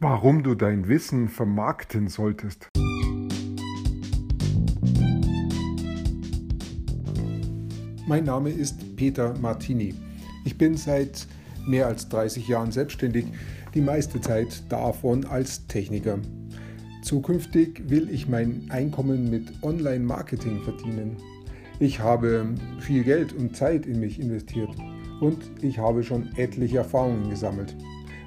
Warum du dein Wissen vermarkten solltest. Mein Name ist Peter Martini. Ich bin seit mehr als 30 Jahren selbstständig, die meiste Zeit davon als Techniker. Zukünftig will ich mein Einkommen mit Online-Marketing verdienen. Ich habe viel Geld und Zeit in mich investiert und ich habe schon etliche Erfahrungen gesammelt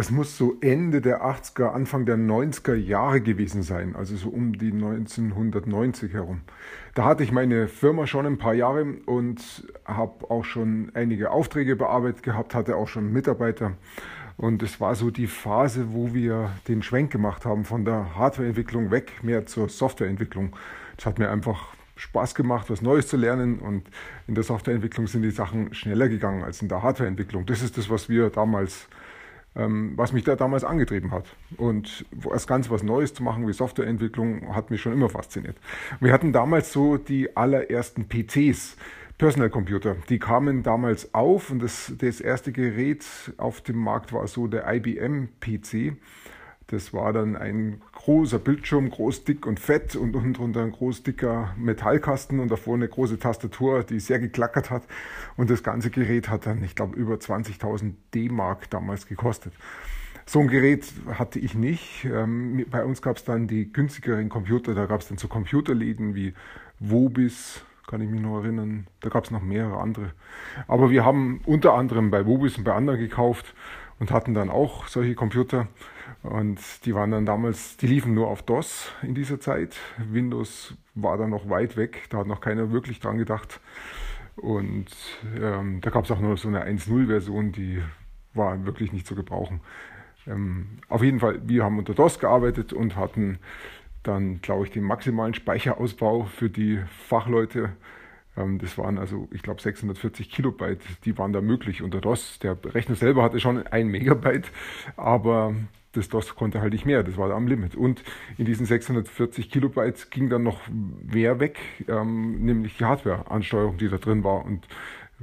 Das muss so Ende der 80er, Anfang der 90er Jahre gewesen sein, also so um die 1990 herum. Da hatte ich meine Firma schon ein paar Jahre und habe auch schon einige Aufträge bearbeitet gehabt, hatte auch schon Mitarbeiter. Und es war so die Phase, wo wir den Schwenk gemacht haben von der Hardwareentwicklung weg mehr zur Softwareentwicklung. Es hat mir einfach Spaß gemacht, was Neues zu lernen. Und in der Softwareentwicklung sind die Sachen schneller gegangen als in der Hardwareentwicklung. Das ist das, was wir damals ähm, was mich da damals angetrieben hat. Und das Ganze was Neues zu machen wie Softwareentwicklung hat mich schon immer fasziniert. Wir hatten damals so die allerersten PCs, Personal Computer. Die kamen damals auf und das, das erste Gerät auf dem Markt war so der IBM PC. Das war dann ein großer Bildschirm, groß, dick und fett und unten drunter ein groß, dicker Metallkasten und davor eine große Tastatur, die sehr geklackert hat. Und das ganze Gerät hat dann, ich glaube, über 20.000 D-Mark damals gekostet. So ein Gerät hatte ich nicht. Ähm, bei uns gab es dann die günstigeren Computer. Da gab es dann so Computerläden wie Wobis, kann ich mich noch erinnern. Da gab es noch mehrere andere. Aber wir haben unter anderem bei Wobis und bei anderen gekauft und hatten dann auch solche Computer. Und die waren dann damals, die liefen nur auf DOS in dieser Zeit. Windows war dann noch weit weg, da hat noch keiner wirklich dran gedacht. Und ähm, da gab es auch nur so eine 1.0-Version, die war wirklich nicht zu gebrauchen. Ähm, auf jeden Fall, wir haben unter DOS gearbeitet und hatten dann, glaube ich, den maximalen Speicherausbau für die Fachleute ähm, das waren also, ich glaube, 640 Kilobyte, die waren da möglich unter DOS. Der Rechner selber hatte schon ein Megabyte, aber das DOS konnte halt nicht mehr, das war am Limit. Und in diesen 640 Kilobyte ging dann noch mehr weg, ähm, nämlich die Hardware-Ansteuerung, die da drin war und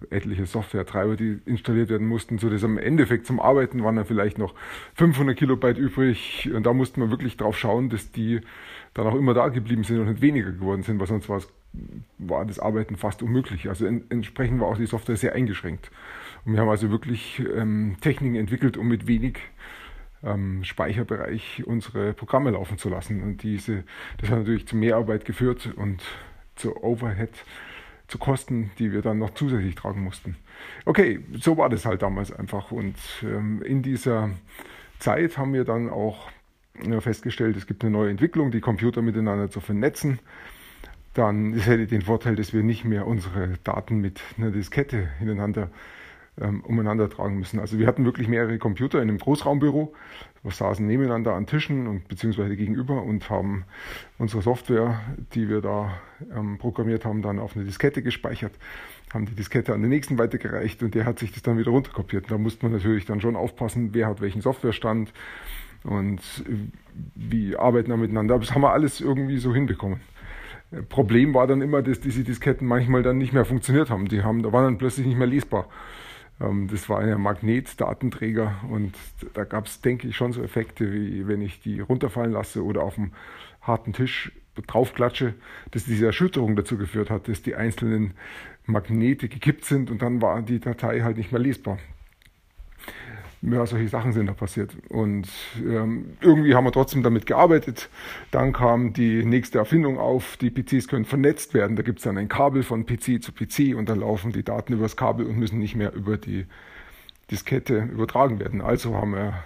etliche Software-Treiber, die installiert werden mussten. So dass am Endeffekt zum Arbeiten waren dann vielleicht noch 500 Kilobyte übrig und da musste man wirklich drauf schauen, dass die dann auch immer da geblieben sind und nicht weniger geworden sind, weil sonst war es war das Arbeiten fast unmöglich. Also in, entsprechend war auch die Software sehr eingeschränkt. Und wir haben also wirklich ähm, Techniken entwickelt, um mit wenig ähm, Speicherbereich unsere Programme laufen zu lassen. Und diese, das hat natürlich zu Mehrarbeit geführt und zu Overhead, zu Kosten, die wir dann noch zusätzlich tragen mussten. Okay, so war das halt damals einfach. Und ähm, in dieser Zeit haben wir dann auch festgestellt, es gibt eine neue Entwicklung, die Computer miteinander zu vernetzen dann das hätte den Vorteil, dass wir nicht mehr unsere Daten mit einer Diskette hintereinander ähm, umeinander tragen müssen. Also wir hatten wirklich mehrere Computer in einem Großraumbüro, wir saßen nebeneinander an Tischen und beziehungsweise gegenüber und haben unsere Software, die wir da ähm, programmiert haben, dann auf eine Diskette gespeichert, haben die Diskette an den nächsten weitergereicht und der hat sich das dann wieder runterkopiert. Da musste man natürlich dann schon aufpassen, wer hat welchen Softwarestand und wie arbeiten wir miteinander. Aber das haben wir alles irgendwie so hinbekommen. Problem war dann immer, dass diese Disketten manchmal dann nicht mehr funktioniert haben. Die haben, da waren dann plötzlich nicht mehr lesbar. Ähm, das war ein Magnetdatenträger und da gab es, denke ich, schon so Effekte, wie wenn ich die runterfallen lasse oder auf dem harten Tisch draufklatsche, dass diese Erschütterung dazu geführt hat, dass die einzelnen Magnete gekippt sind und dann war die Datei halt nicht mehr lesbar ja, solche Sachen sind da passiert. Und ähm, irgendwie haben wir trotzdem damit gearbeitet. Dann kam die nächste Erfindung auf, die PCs können vernetzt werden. Da gibt es dann ein Kabel von PC zu PC und dann laufen die Daten übers Kabel und müssen nicht mehr über die Diskette übertragen werden. Also haben wir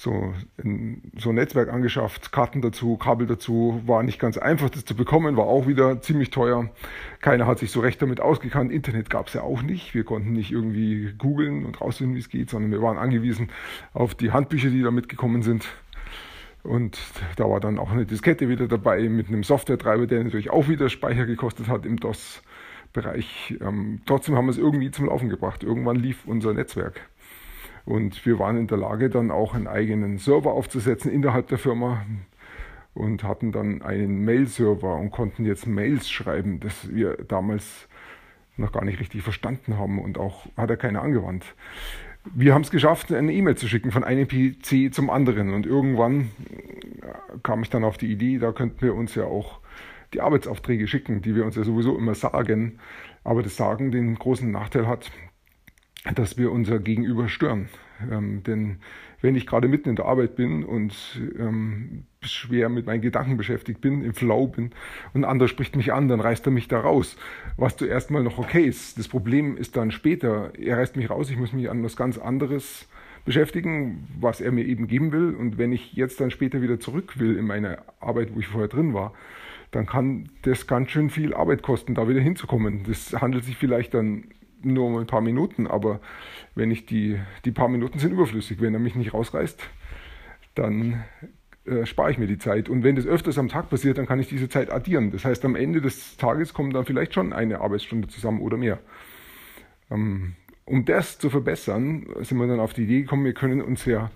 so ein, so ein Netzwerk angeschafft, Karten dazu, Kabel dazu, war nicht ganz einfach, das zu bekommen, war auch wieder ziemlich teuer. Keiner hat sich so recht damit ausgekannt. Internet gab es ja auch nicht. Wir konnten nicht irgendwie googeln und rausfinden, wie es geht, sondern wir waren angewiesen auf die Handbücher, die da mitgekommen sind. Und da war dann auch eine Diskette wieder dabei mit einem Software-Treiber, der natürlich auch wieder Speicher gekostet hat im DOS. Bereich. Ähm, trotzdem haben wir es irgendwie zum Laufen gebracht. Irgendwann lief unser Netzwerk. Und wir waren in der Lage, dann auch einen eigenen Server aufzusetzen innerhalb der Firma und hatten dann einen Mail-Server und konnten jetzt Mails schreiben, das wir damals noch gar nicht richtig verstanden haben und auch hat er keiner angewandt. Wir haben es geschafft, eine E-Mail zu schicken von einem PC zum anderen und irgendwann kam ich dann auf die Idee, da könnten wir uns ja auch die Arbeitsaufträge schicken, die wir uns ja sowieso immer sagen, aber das Sagen den großen Nachteil hat, dass wir unser Gegenüber stören. Ähm, denn wenn ich gerade mitten in der Arbeit bin und ähm, schwer mit meinen Gedanken beschäftigt bin, im Flow bin und ein anderer spricht mich an, dann reißt er mich da raus, was zuerst mal noch okay ist. Das Problem ist dann später, er reißt mich raus, ich muss mich an was ganz anderes beschäftigen, was er mir eben geben will. Und wenn ich jetzt dann später wieder zurück will in meine Arbeit, wo ich vorher drin war, dann kann das ganz schön viel Arbeit kosten, da wieder hinzukommen. Das handelt sich vielleicht dann nur um ein paar Minuten, aber wenn ich die, die paar Minuten sind überflüssig. Wenn er mich nicht rausreißt, dann äh, spare ich mir die Zeit. Und wenn das öfters am Tag passiert, dann kann ich diese Zeit addieren. Das heißt, am Ende des Tages kommt dann vielleicht schon eine Arbeitsstunde zusammen oder mehr. Ähm, um das zu verbessern, sind wir dann auf die Idee gekommen, wir können uns ja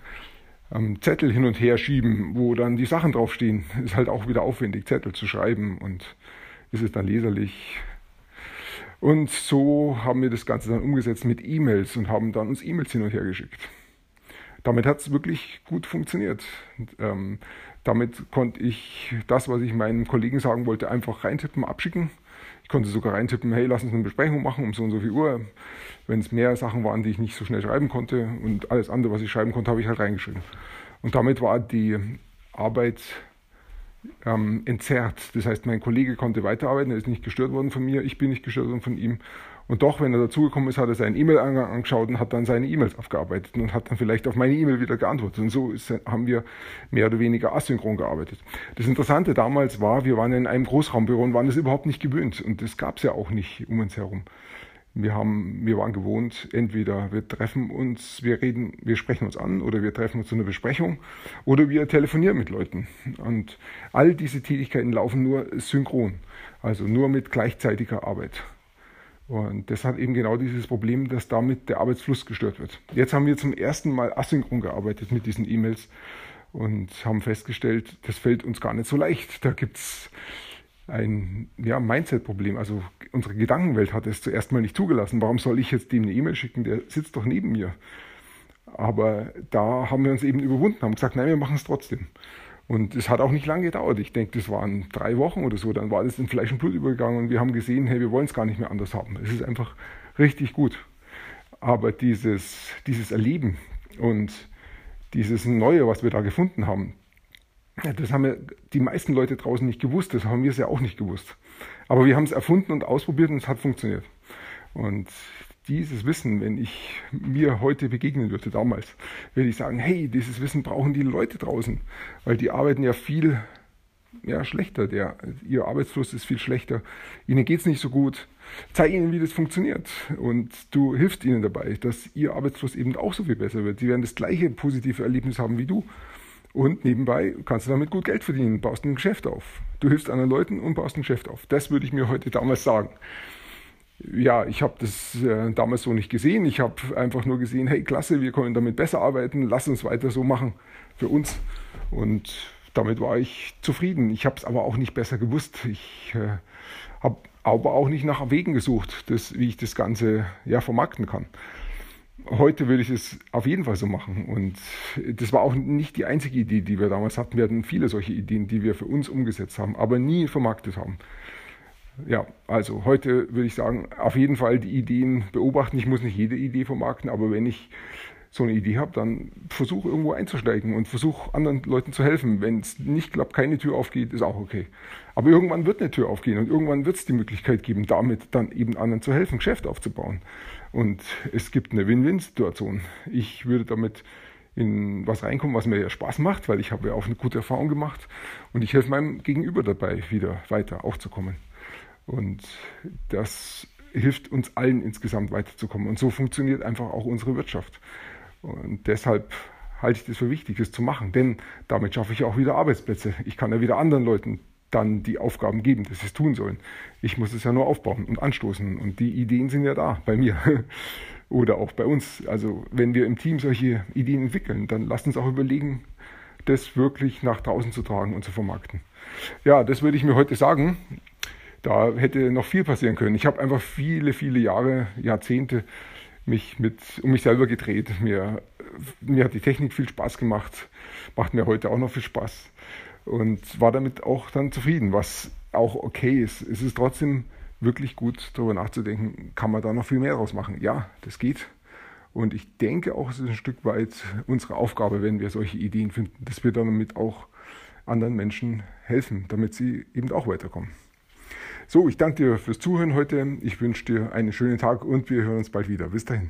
ähm, Zettel hin und her schieben, wo dann die Sachen draufstehen. Ist halt auch wieder aufwendig, Zettel zu schreiben und ist es dann leserlich, und so haben wir das Ganze dann umgesetzt mit E-Mails und haben dann uns E-Mails hin und her geschickt. Damit hat es wirklich gut funktioniert. Ähm, damit konnte ich das, was ich meinen Kollegen sagen wollte, einfach reintippen, abschicken. Ich konnte sogar reintippen, hey, lass uns eine Besprechung machen um so und so viel Uhr. Wenn es mehr Sachen waren, die ich nicht so schnell schreiben konnte und alles andere, was ich schreiben konnte, habe ich halt reingeschrieben. Und damit war die Arbeit ähm, entzerrt. Das heißt, mein Kollege konnte weiterarbeiten, er ist nicht gestört worden von mir, ich bin nicht gestört worden von ihm. Und doch, wenn er dazugekommen ist, hat er seinen E-Mail-Eingang angeschaut und hat dann seine E-Mails aufgearbeitet und hat dann vielleicht auf meine E-Mail wieder geantwortet. Und so ist, haben wir mehr oder weniger asynchron gearbeitet. Das Interessante damals war, wir waren in einem Großraumbüro und waren das überhaupt nicht gewöhnt. Und das gab es ja auch nicht um uns herum. Wir, haben, wir waren gewohnt, entweder wir treffen uns, wir reden, wir sprechen uns an oder wir treffen uns zu einer Besprechung oder wir telefonieren mit Leuten. Und all diese Tätigkeiten laufen nur synchron, also nur mit gleichzeitiger Arbeit. Und das hat eben genau dieses Problem, dass damit der Arbeitsfluss gestört wird. Jetzt haben wir zum ersten Mal asynchron gearbeitet mit diesen E-Mails und haben festgestellt, das fällt uns gar nicht so leicht. Da gibt's ein ja, Mindset-Problem. Also unsere Gedankenwelt hat es zuerst mal nicht zugelassen. Warum soll ich jetzt dem eine E-Mail schicken? Der sitzt doch neben mir. Aber da haben wir uns eben überwunden, haben gesagt, nein, wir machen es trotzdem. Und es hat auch nicht lange gedauert. Ich denke, das waren drei Wochen oder so. Dann war das in Fleisch und Blut übergegangen und wir haben gesehen, hey, wir wollen es gar nicht mehr anders haben. Es ist einfach richtig gut. Aber dieses, dieses Erleben und dieses Neue, was wir da gefunden haben, das haben ja die meisten Leute draußen nicht gewusst, das haben wir es ja auch nicht gewusst. Aber wir haben es erfunden und ausprobiert und es hat funktioniert. Und dieses Wissen, wenn ich mir heute begegnen würde, damals, würde ich sagen, hey, dieses Wissen brauchen die Leute draußen, weil die arbeiten ja viel ja, schlechter, der, ihr Arbeitsfluss ist viel schlechter, ihnen geht es nicht so gut. Zeig ihnen, wie das funktioniert und du hilfst ihnen dabei, dass ihr Arbeitsfluss eben auch so viel besser wird. Sie werden das gleiche positive Erlebnis haben wie du. Und nebenbei kannst du damit gut Geld verdienen, baust ein Geschäft auf. Du hilfst anderen Leuten und baust ein Geschäft auf. Das würde ich mir heute damals sagen. Ja, ich habe das äh, damals so nicht gesehen. Ich habe einfach nur gesehen, hey, klasse, wir können damit besser arbeiten, lass uns weiter so machen für uns. Und damit war ich zufrieden. Ich habe es aber auch nicht besser gewusst. Ich äh, habe aber auch nicht nach Wegen gesucht, das, wie ich das Ganze ja, vermarkten kann heute würde ich es auf jeden Fall so machen. Und das war auch nicht die einzige Idee, die wir damals hatten. Wir hatten viele solche Ideen, die wir für uns umgesetzt haben, aber nie vermarktet haben. Ja, also heute würde ich sagen, auf jeden Fall die Ideen beobachten. Ich muss nicht jede Idee vermarkten, aber wenn ich so eine Idee habe, dann versuche irgendwo einzusteigen und versuche anderen Leuten zu helfen. Wenn es nicht klappt, keine Tür aufgeht, ist auch okay. Aber irgendwann wird eine Tür aufgehen und irgendwann wird es die Möglichkeit geben, damit dann eben anderen zu helfen, Geschäft aufzubauen. Und es gibt eine Win-Win-Situation. Ich würde damit in was reinkommen, was mir ja Spaß macht, weil ich habe ja auch eine gute Erfahrung gemacht und ich helfe meinem Gegenüber dabei, wieder weiter aufzukommen. Und das hilft uns allen insgesamt weiterzukommen. Und so funktioniert einfach auch unsere Wirtschaft. Und deshalb halte ich das für wichtig, das zu machen, denn damit schaffe ich auch wieder Arbeitsplätze. Ich kann ja wieder anderen Leuten dann die Aufgaben geben, dass sie es tun sollen. Ich muss es ja nur aufbauen und anstoßen. Und die Ideen sind ja da bei mir. Oder auch bei uns. Also wenn wir im Team solche Ideen entwickeln, dann lasst uns auch überlegen, das wirklich nach draußen zu tragen und zu vermarkten. Ja, das würde ich mir heute sagen. Da hätte noch viel passieren können. Ich habe einfach viele, viele Jahre, Jahrzehnte mich mit, um mich selber gedreht. Mir, mir hat die Technik viel Spaß gemacht, macht mir heute auch noch viel Spaß und war damit auch dann zufrieden, was auch okay ist. Es ist trotzdem wirklich gut, darüber nachzudenken, kann man da noch viel mehr draus machen? Ja, das geht. Und ich denke auch, es ist ein Stück weit unsere Aufgabe, wenn wir solche Ideen finden, dass wir damit auch anderen Menschen helfen, damit sie eben auch weiterkommen. So, ich danke dir fürs Zuhören heute. Ich wünsche dir einen schönen Tag und wir hören uns bald wieder. Bis dahin.